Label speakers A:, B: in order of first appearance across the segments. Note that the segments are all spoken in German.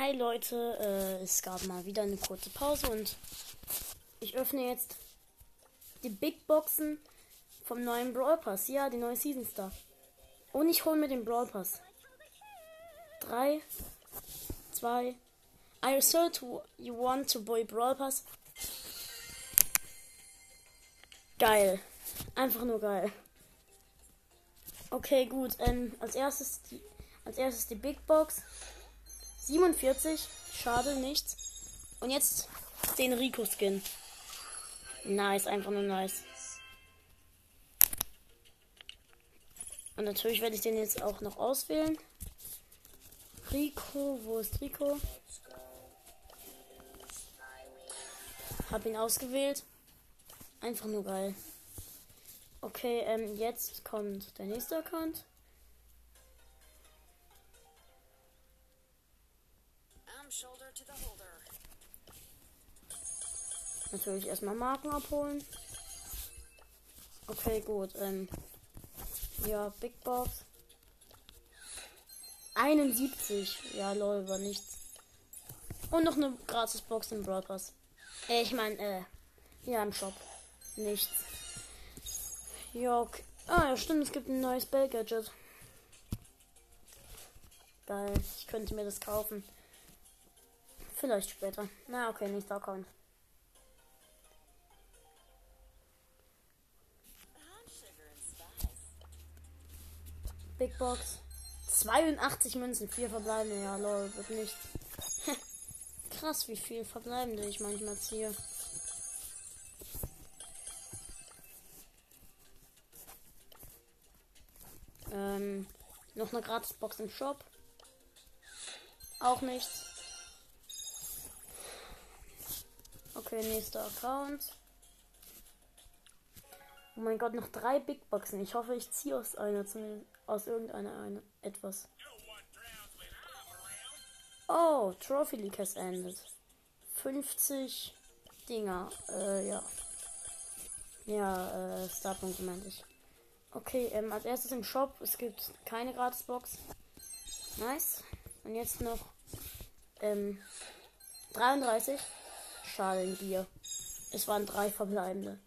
A: Hi Leute, äh, es gab mal wieder eine kurze Pause und ich öffne jetzt die Big Boxen vom neuen Brawl Pass. Ja, die neue Season Star. Und ich hole mir den Brawl Pass. 3, 2, I assert you want to buy Brawl Pass. Geil. Einfach nur geil. Okay, gut. Ähm, als erstes die, als erstes die Big Box. 47. Schade, nichts. Und jetzt den Rico-Skin. Nice, einfach nur nice. Und natürlich werde ich den jetzt auch noch auswählen. Rico, wo ist Rico? Hab ihn ausgewählt. Einfach nur geil. Okay, ähm, jetzt kommt der nächste Account. Natürlich erstmal Marken abholen. Okay, gut. Ähm, ja, Big Box. 71. Ja, lol, war nichts. Und noch eine gratis Box im Brawl. Äh, ich meine, äh, ja, im Shop. Nichts. Ja, okay. Ah, ja, stimmt, es gibt ein neues Bell Gadget. Geil, ich könnte mir das kaufen. Vielleicht später. Na, okay, nächster Account. Big Box. 82 Münzen, 4 verbleibende. Ja, lol, wird nicht. Krass, wie viel verbleibende ich manchmal ziehe. Ähm, noch eine Gratisbox im Shop. Auch nichts. Okay, nächster Account. Oh mein Gott, noch drei Big Boxen. Ich hoffe, ich ziehe aus einer zumindest aus irgendeiner eine, etwas. Oh, Trophy League has ended. 50 Dinger. Äh, ja. Ja, äh, Starpunkte meinte ich. Okay, ähm, als erstes im Shop. Es gibt keine Gratisbox. Nice. Und jetzt noch, ähm, 33. Schade in Gier. Es waren drei verbleibende.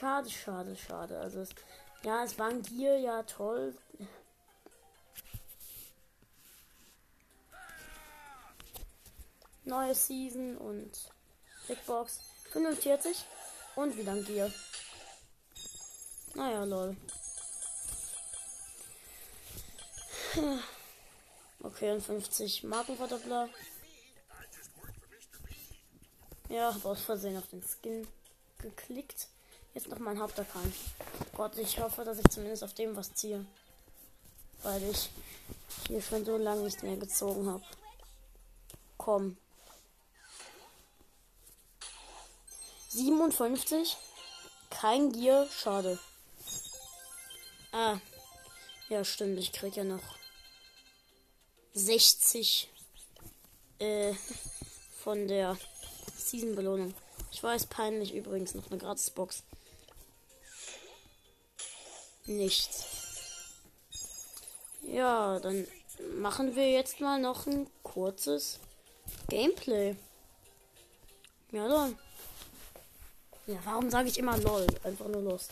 A: Schade, schade, schade. Also, es, ja, es waren Gier, ja, toll. Neue Season und Big Box 45 und wieder ein Gear. Naja, lol. Okay, und 50 Markenverdoppler. Ja, hab aus Versehen auf den Skin geklickt. Jetzt noch mein Hauptaccount. Gott, ich hoffe, dass ich zumindest auf dem was ziehe. Weil ich hier schon so lange nicht mehr gezogen habe. Komm. 57. Kein Gier, schade. Ah. Ja, stimmt, ich krieg ja noch 60 äh, von der Season-Belohnung. Ich weiß, peinlich übrigens noch eine Gratisbox. Nichts. Ja, dann machen wir jetzt mal noch ein kurzes Gameplay. Ja, dann. Ja, warum sage ich immer lol? Einfach nur Lust.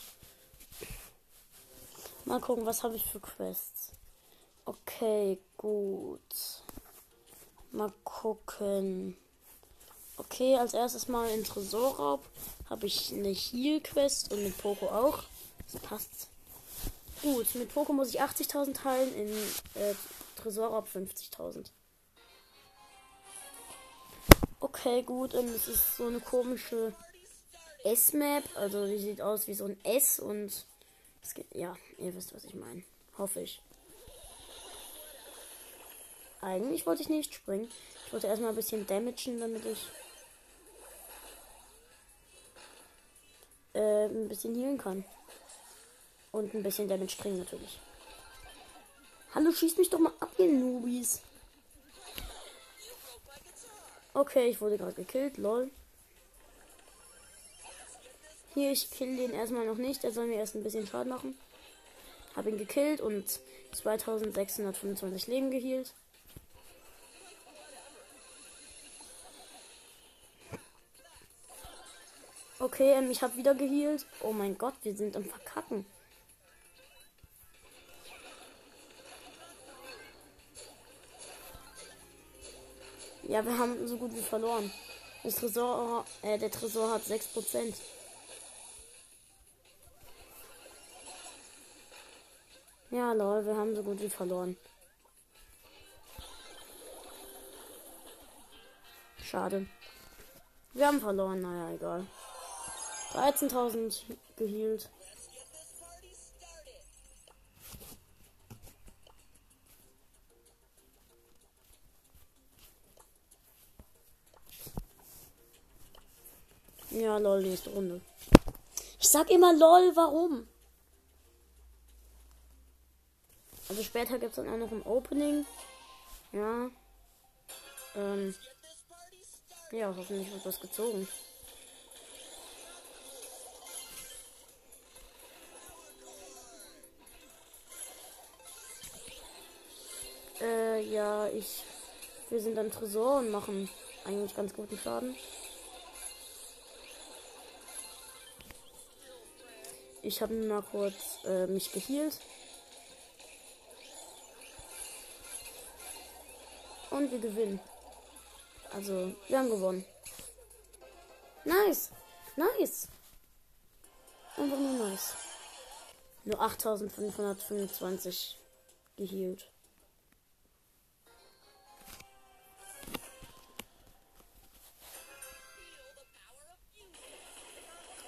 A: Mal gucken, was habe ich für Quests. Okay, gut. Mal gucken. Okay, als erstes mal in Tresorraub habe ich eine Heal-Quest und mit Poco auch. Das passt. Gut, mit Poco muss ich 80.000 teilen, in äh, Tresorraub 50.000. Okay, gut, und es ist so eine komische S-Map. Also die sieht aus wie so ein S und es geht. Ja, ihr wisst, was ich meine. Hoffe ich. Eigentlich wollte ich nicht springen. Ich wollte erstmal ein bisschen damagen, damit ich äh, ein bisschen healen kann. Und ein bisschen Damage kriegen natürlich. Hallo, schießt mich doch mal ab, ihr Noobies. Okay, ich wurde gerade gekillt, lol. Hier, ich kill den erstmal noch nicht. Er soll mir erst ein bisschen Schaden machen. Hab ihn gekillt und 2625 Leben gehielt. Okay, ähm, ich hab wieder gehielt. Oh mein Gott, wir sind am Verkacken. Ja, wir haben so gut wie verloren. Das Tresor, äh, der Tresor hat 6%. Ja, lol, wir haben so gut wie verloren. Schade. Wir haben verloren, naja, egal. 13.000 gehielt. Ja, lol, nächste Runde. Ich sag immer lol, warum? Also später gibt es dann auch noch ein Opening. Ja. Ähm. Ja, hoffentlich wird das gezogen. Äh, ja, ich. Wir sind am Tresor und machen eigentlich ganz guten Schaden. Ich habe mal kurz äh, mich geheilt. Und wir gewinnen. Also, wir haben gewonnen. Nice. Nice. Einfach nur nice. Nur 8525 gehielt.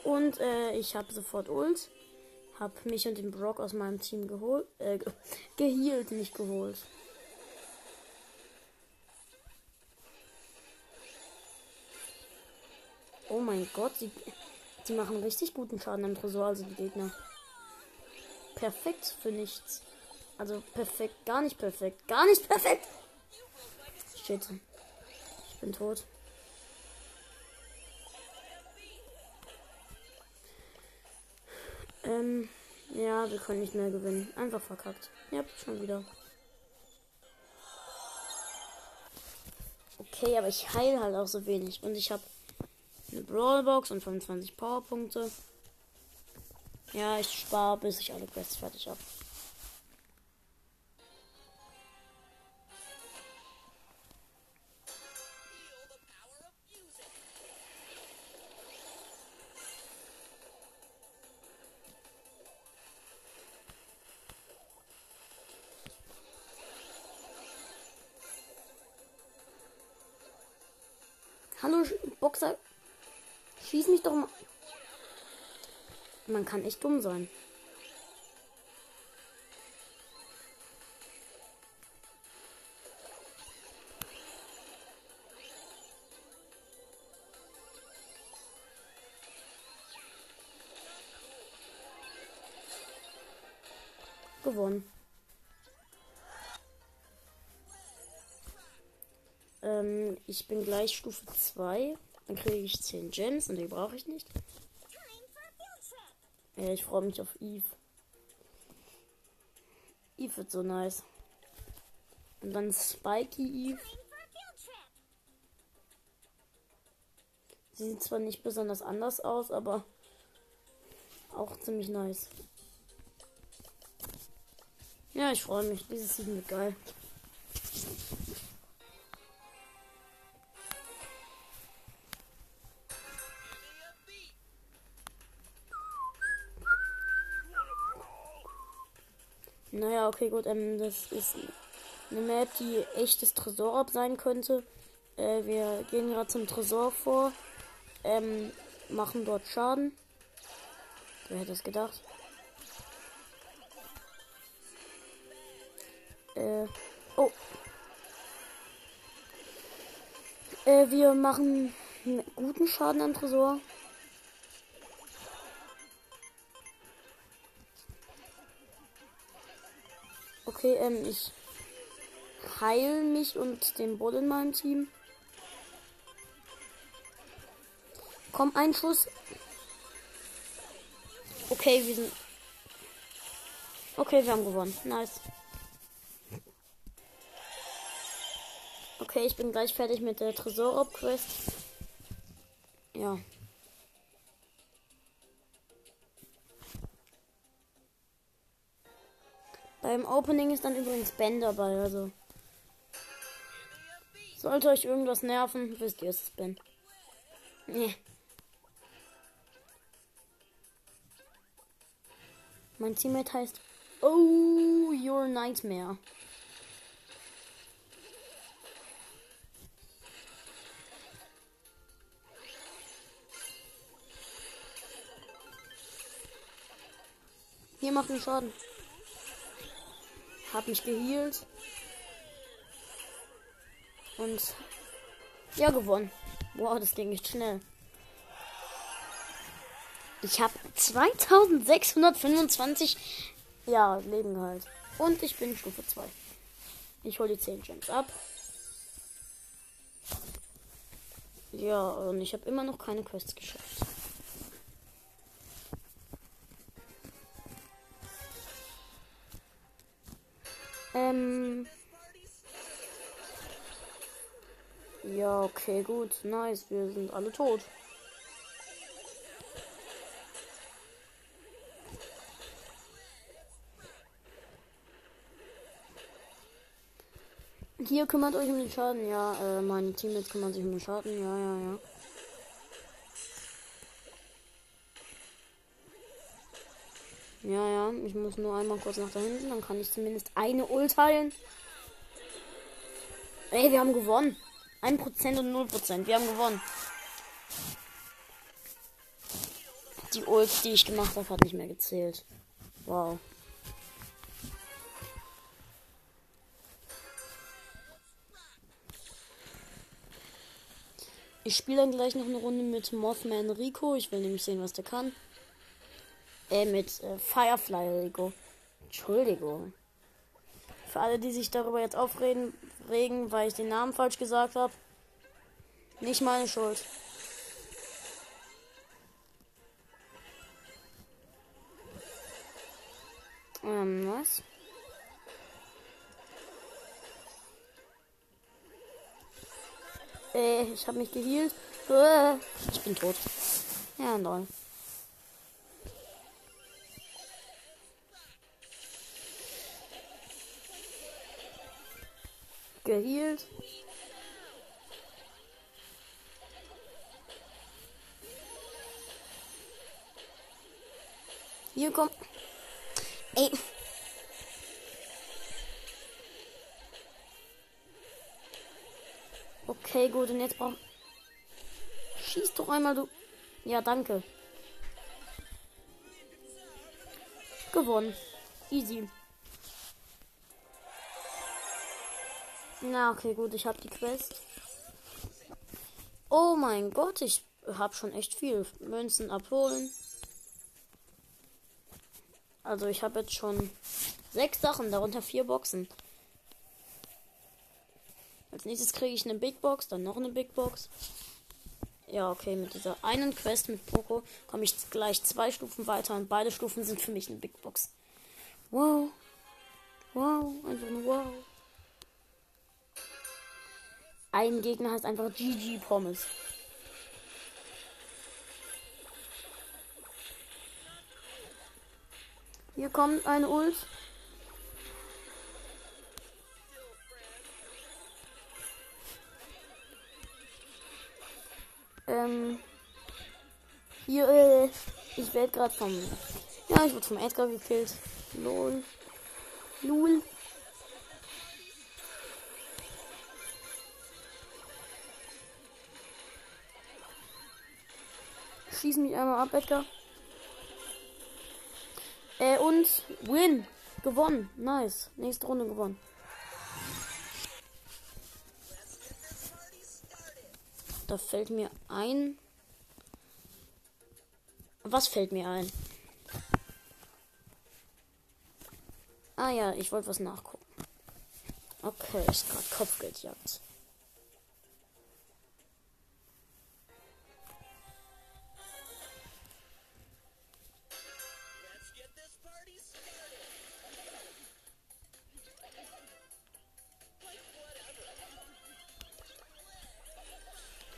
A: Und äh, ich habe sofort Ult. Hab mich und den Brock aus meinem Team geholt. Äh, gehielt, nicht geholt. Oh mein Gott, sie, sie machen richtig guten Schaden am Tresor, also die Gegner. Perfekt für nichts. Also perfekt, gar nicht perfekt, gar nicht perfekt. Shit. Ich bin tot. Ähm, ja, wir können nicht mehr gewinnen. Einfach verkackt. Ja, schon wieder. Okay, aber ich heile halt auch so wenig. Und ich habe eine Brawlbox und 25 Powerpunkte. Ja, ich spare, bis ich alle Quests fertig habe. Kann echt dumm sein. Gewonnen. Ähm, ich bin gleich Stufe 2. Dann kriege ich 10 Gems und die brauche ich nicht. Ja, ich freue mich auf Eve. Eve wird so nice. Und dann Spiky Eve. Sie sieht zwar nicht besonders anders aus, aber auch ziemlich nice. Ja, ich freue mich. Dieses Season wird geil. Okay, gut. Ähm, das ist eine Map, die echtes Tresor sein könnte. Äh, wir gehen gerade zum Tresor vor. Ähm, machen dort Schaden. Wer hätte es gedacht? Äh, oh. Äh, wir machen guten Schaden am Tresor. Okay, ähm, ich heile mich und den Bull in meinem Team. Komm, ein Schuss. Okay, wir sind. Okay, wir haben gewonnen. Nice. Okay, ich bin gleich fertig mit der Tresor-Quest. Ja. Beim Opening ist dann übrigens Ben dabei, also. Sollte euch irgendwas nerven, wisst ihr, es ist Ben. Nee. Mein Teammate heißt Oh, Your Nightmare. Hier macht einen Schaden. Hab mich geheilt. Und ja, gewonnen. Wow, das ging nicht schnell. Ich habe 2625 ja, Leben halt. Und ich bin Stufe 2. Ich hole die 10 Gems ab. Ja, und ich habe immer noch keine Quests geschafft. Ähm. Ja, okay, gut. Nice. Wir sind alle tot. Hier kümmert euch um den Schaden. Ja, äh, meine Teammates kümmern sich um den Schaden. Ja, ja, ja. Ich muss nur einmal kurz nach da hinten, dann kann ich zumindest eine Ult heilen. Ey, wir haben gewonnen. 1% und 0%. Wir haben gewonnen. Die Ult, die ich gemacht habe, hat nicht mehr gezählt. Wow. Ich spiele dann gleich noch eine Runde mit Mothman Rico. Ich will nämlich sehen, was der kann. Äh, mit äh, Firefly Rico. Entschuldigung. Für alle, die sich darüber jetzt aufregen, regen, weil ich den Namen falsch gesagt habe. Nicht meine Schuld. Ähm, was? Äh, ich habe mich geheilt. Ich bin tot. Ja, nein. Geheilt. Hier kommt. Ey. Okay, gut, und jetzt braucht. Schieß doch einmal, du. Ja, danke. Gewonnen. Easy. Na, okay, gut, ich habe die Quest. Oh mein Gott, ich habe schon echt viel Münzen abholen. Also ich habe jetzt schon sechs Sachen, darunter vier Boxen. Als nächstes kriege ich eine Big Box, dann noch eine Big Box. Ja, okay, mit dieser einen Quest mit Poco komme ich gleich zwei Stufen weiter und beide Stufen sind für mich eine Big Box. Wow. Wow, einfach nur wow. Ein Gegner heißt einfach GG Pommes. Hier kommt eine Ult. Ähm, hier, äh, ich werde gerade vom. Ja, ich wurde vom Edgar gekillt. Lol. Lul. Schieß mich einmal ab, Edgar. Äh, und win. Gewonnen. Nice. Nächste Runde gewonnen. Da fällt mir ein. Was fällt mir ein? Ah ja, ich wollte was nachgucken. Okay, ist gerade Kopfgeldjagd.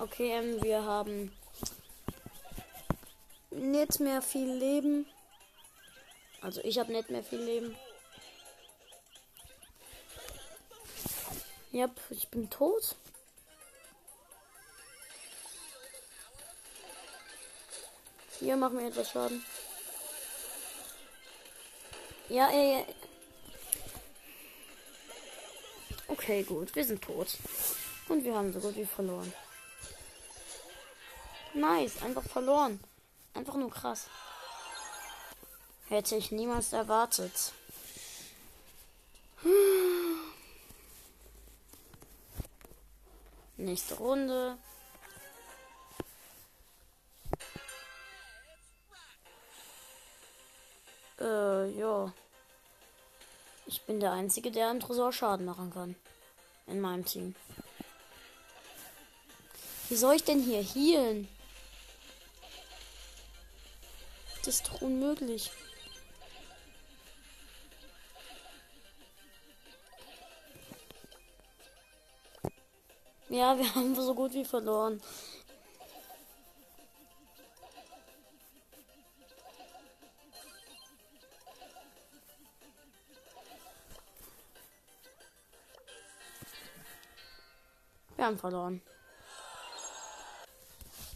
A: Okay, ähm, wir haben nicht mehr viel Leben. Also ich habe nicht mehr viel Leben. Ja, ich bin tot. Hier machen wir etwas Schaden. Ja, ja, ja. Okay, gut. Wir sind tot. Und wir haben so gut wie verloren. Nice. Einfach verloren. Einfach nur krass. Hätte ich niemals erwartet. Nächste Runde. Äh, ja. Ich bin der Einzige, der im Tresor Schaden machen kann. In meinem Team. Wie soll ich denn hier healen? Das ist doch unmöglich. Ja, wir haben so gut wie verloren. Wir haben verloren.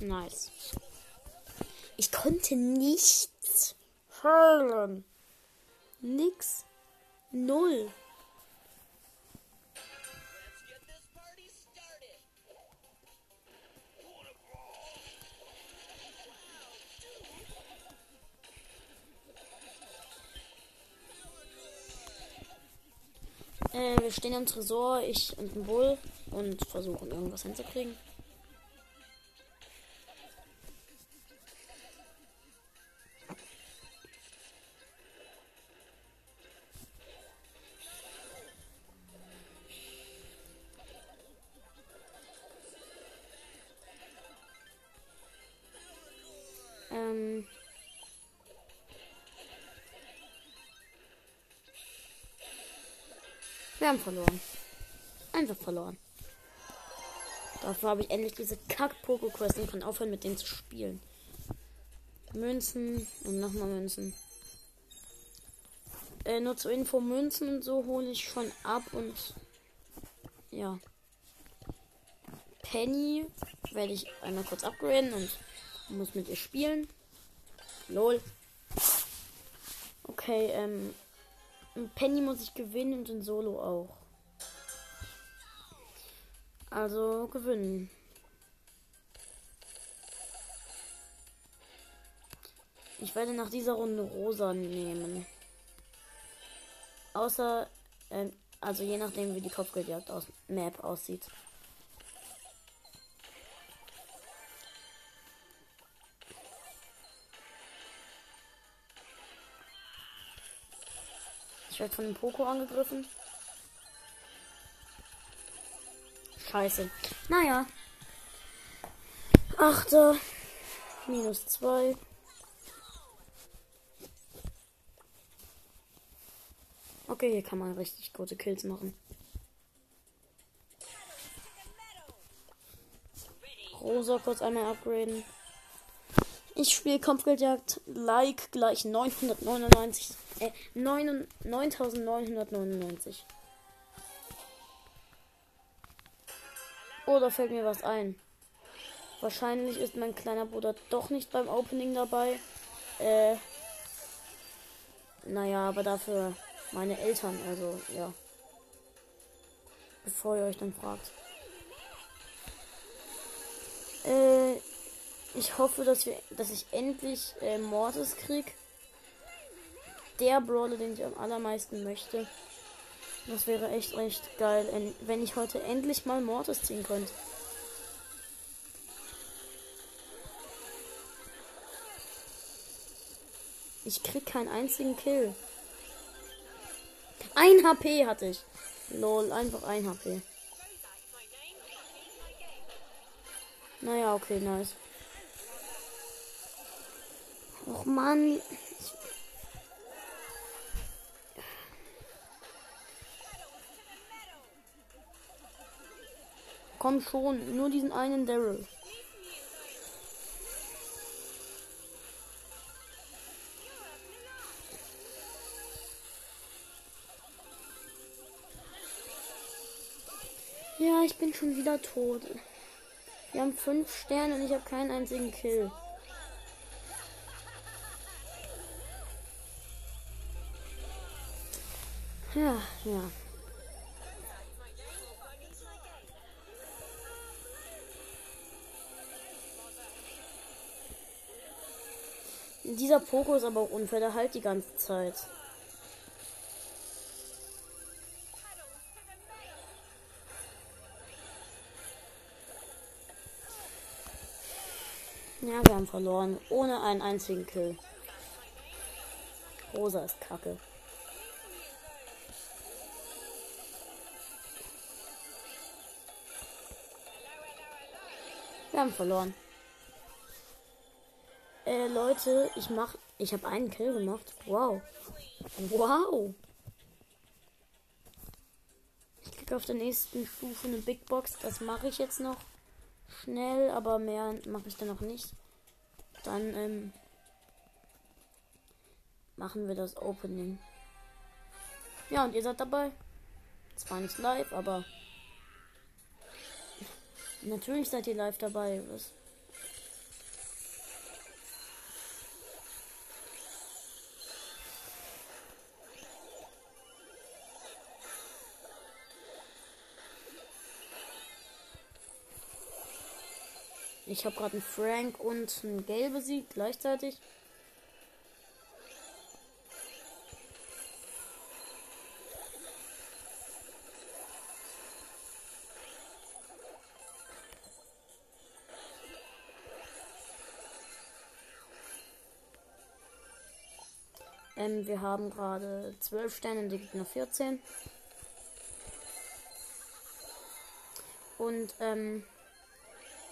A: Nice. Konnte nichts hören. Nix. Null. Äh, wir stehen im Tresor, ich und ein Bull und versuchen irgendwas hinzukriegen. Wir haben verloren. Einfach verloren. Dafür habe ich endlich diese Kack-Poko-Quest und kann aufhören, mit denen zu spielen. Münzen und nochmal Münzen. Äh, nur zur Info, Münzen und so hole ich schon ab und ja. Penny werde ich einmal kurz upgraden und muss mit ihr spielen. Lol. Okay, ähm. Penny muss ich gewinnen und in Solo auch. Also gewinnen. Ich werde nach dieser Runde rosa nehmen. Außer, äh, also je nachdem wie die Kopfgeldjagd aus Map aussieht. Ich werde von dem Poco angegriffen. Scheiße. Naja. Achter. Minus zwei. Okay, hier kann man richtig gute Kills machen. Rosa kurz einmal upgraden. Ich spiele Kampfgeldjagd. Like gleich 999. Äh, 9999. Oh, da fällt mir was ein. Wahrscheinlich ist mein kleiner Bruder doch nicht beim Opening dabei. Äh. Naja, aber dafür meine Eltern, also ja. Bevor ihr euch dann fragt. Ich hoffe, dass wir, dass ich endlich äh, Mortis krieg. Der Brawler, den ich am allermeisten möchte. Das wäre echt recht geil, wenn ich heute endlich mal Mortis ziehen könnte. Ich krieg keinen einzigen Kill. Ein HP hatte ich. Lol, einfach ein HP. Naja, okay, nice. Och Mann. Komm schon, nur diesen einen Daryl. ich bin schon wieder tot. Wir haben fünf Sterne und ich habe keinen einzigen Kill. Ja, ja. Dieser Poko ist aber auch unfair, der halt die ganze Zeit. Ja, wir haben verloren. Ohne einen einzigen Kill. Rosa ist kacke. Wir haben verloren. Äh, Leute, ich mach. Ich habe einen Kill gemacht. Wow. Wow. Ich krieg auf der nächsten Stufe eine Big Box. Das mache ich jetzt noch schnell, aber mehr mache ich dann noch nicht. Dann ähm, machen wir das Opening. Ja, und ihr seid dabei. Zwar nicht live, aber natürlich seid ihr live dabei. Was? Ich habe gerade einen Frank und einen Gale besiegt gleichzeitig. Ähm, wir haben gerade 12 Sterne, die Gegner 14. Und ähm,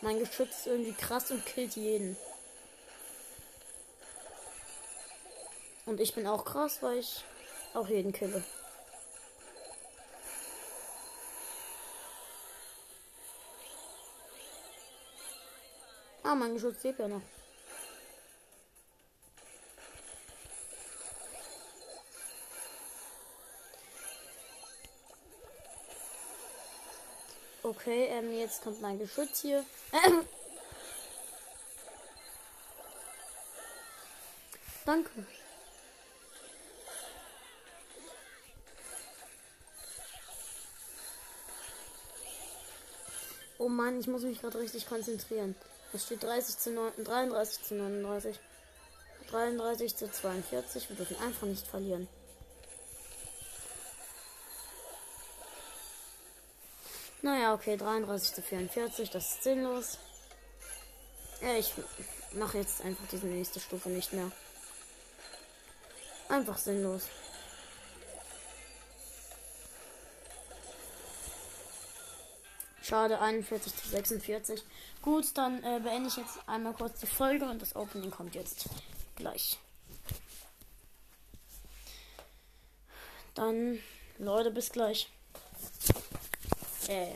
A: mein Geschütz ist irgendwie krass und killt jeden. Und ich bin auch krass, weil ich auch jeden kille. Ah, mein Geschütz lebt ja noch. Okay, ähm, jetzt kommt mein Geschütz hier. Danke. Oh Mann, ich muss mich gerade richtig konzentrieren. Es steht 30 zu 9, 33 zu 39. 33 zu 42. Wir dürfen einfach nicht verlieren. Naja, okay, 33 zu 44, das ist sinnlos. Ja, ich mache jetzt einfach diese nächste Stufe nicht mehr. Einfach sinnlos. Schade, 41 zu 46. Gut, dann äh, beende ich jetzt einmal kurz die Folge und das Opening kommt jetzt gleich. Dann, Leute, bis gleich. Äh.